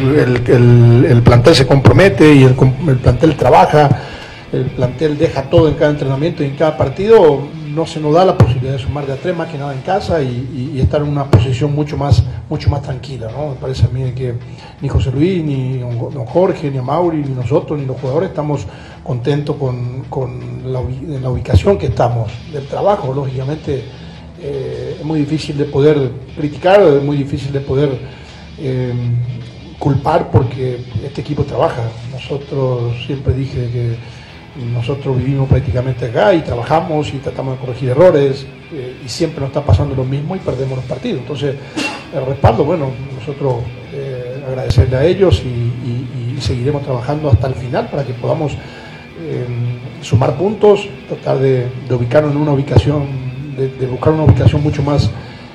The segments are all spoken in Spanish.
El, el, plantel se compromete y el, el, plantel trabaja, el plantel deja todo en cada entrenamiento y en cada partido, no se nos da la posibilidad de sumar de a tres más que nada en casa y, estar en una posición mucho más, mucho más tranquila. ¿no? Me parece a mí que ni José Luis, ni don Jorge, ni a Mauri, ni nosotros, ni los jugadores estamos contentos con, con la, la, ubicación que estamos, del trabajo, lógicamente. Eh, es muy difícil de poder criticar, es muy difícil de poder eh, culpar porque este equipo trabaja. Nosotros siempre dije que nosotros vivimos prácticamente acá y trabajamos y tratamos de corregir errores eh, y siempre nos está pasando lo mismo y perdemos los partidos. Entonces, el respaldo, bueno, nosotros eh, agradecerle a ellos y, y, y, seguiremos trabajando hasta el final para que podamos eh, sumar puntos, tratar de, de, ubicarnos en una ubicación, de, de buscar una ubicación mucho más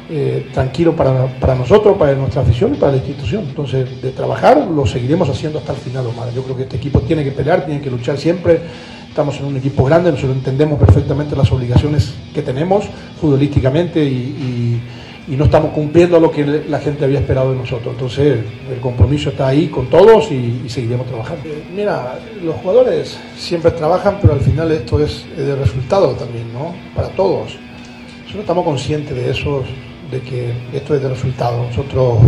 eh, tranquilo para, para, nosotros, para nuestra afición y para la institución. Entonces, de trabajar lo seguiremos haciendo hasta el final, Omar. Yo creo que este equipo tiene que pelear, tiene que luchar siempre. Estamos en un equipo grande, nosotros entendemos perfectamente las obligaciones que tenemos futbolísticamente y, y, y no estamos cumpliendo lo que la gente había esperado de nosotros. Entonces, el compromiso está ahí con todos y, y seguiremos trabajando. Mira, los jugadores siempre trabajan, pero al final esto es de resultado también, ¿no? Para todos. Nosotros estamos conscientes de eso, que esto es de resultado. Nosotros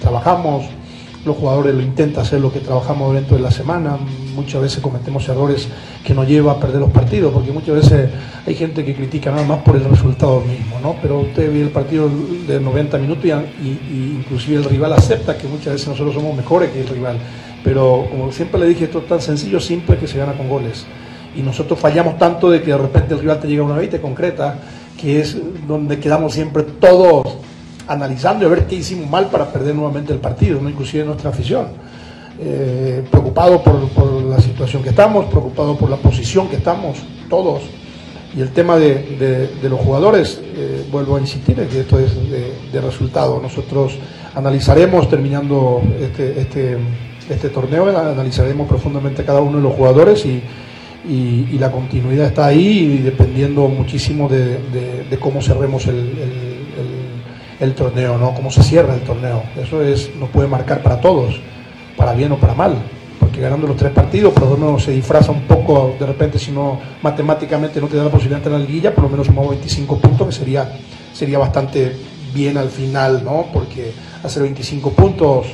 trabajamos, los jugadores lo intentan hacer lo que trabajamos dentro de la semana, muchas veces cometemos errores que nos lleva a perder los partidos, porque muchas veces hay gente que critica nada más por el resultado mismo, ¿no? Pero usted ve el partido de 90 minutos y, y, inclusive el rival acepta que muchas veces nosotros somos mejores que el rival. Pero como siempre le dije, esto es tan sencillo, simple que se gana con goles. Y nosotros fallamos tanto de que de repente el rival te llega una vez y te concreta, que es donde quedamos siempre todos analizando y a ver qué hicimos mal para perder nuevamente el partido, ¿no? inclusive nuestra afición. Eh, preocupado por, por, la situación que estamos, preocupado por la posición que estamos, todos. Y el tema de, de, de los jugadores, eh, vuelvo a insistir, es que esto es de, de, resultado. Nosotros analizaremos, terminando este, este, este torneo, analizaremos profundamente cada uno de los jugadores y, y, la continuidad está ahí dependiendo muchísimo de, cómo cerremos el, el, torneo, ¿no? cómo se cierra el torneo. Eso es, nos puede marcar para todos, para bien o para mal, porque ganando los tres partidos, por lo menos se disfraza un poco, de repente si no matemáticamente no te da la posibilidad de entrar en la liguilla, por lo menos sumamos 25 puntos, que sería, sería bastante bien al final, ¿no? porque hacer 25 puntos...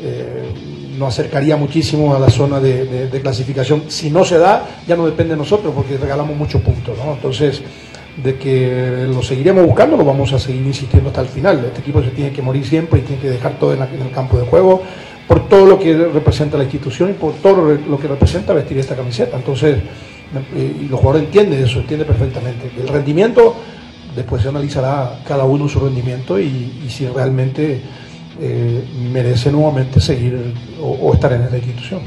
Eh, nos acercaría muchísimo a la zona de, clasificación. Si no se da, ya no depende de nosotros porque regalamos muchos puntos. ¿no? Entonces, de que lo seguiremos buscando, lo vamos a seguir insistiendo hasta el final. Este equipo se tiene que morir siempre y tiene que dejar todo en, el campo de juego por todo lo que representa la institución y por todo lo que representa vestir esta camiseta. Entonces, eh, y los jugadores entienden eso, entienden perfectamente. El rendimiento, después se analizará cada uno su rendimiento y, si realmente eh, merece nuevamente seguir o estar en esta institución.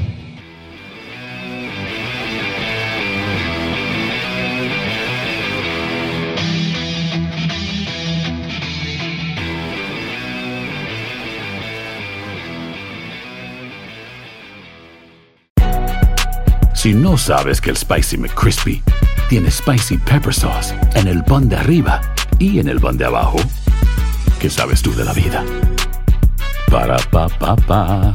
Si no sabes que el Spicy McCrispy tiene Spicy Pepper Sauce en el pan de arriba y en el pan de abajo, ¿qué sabes tú de la vida? Para,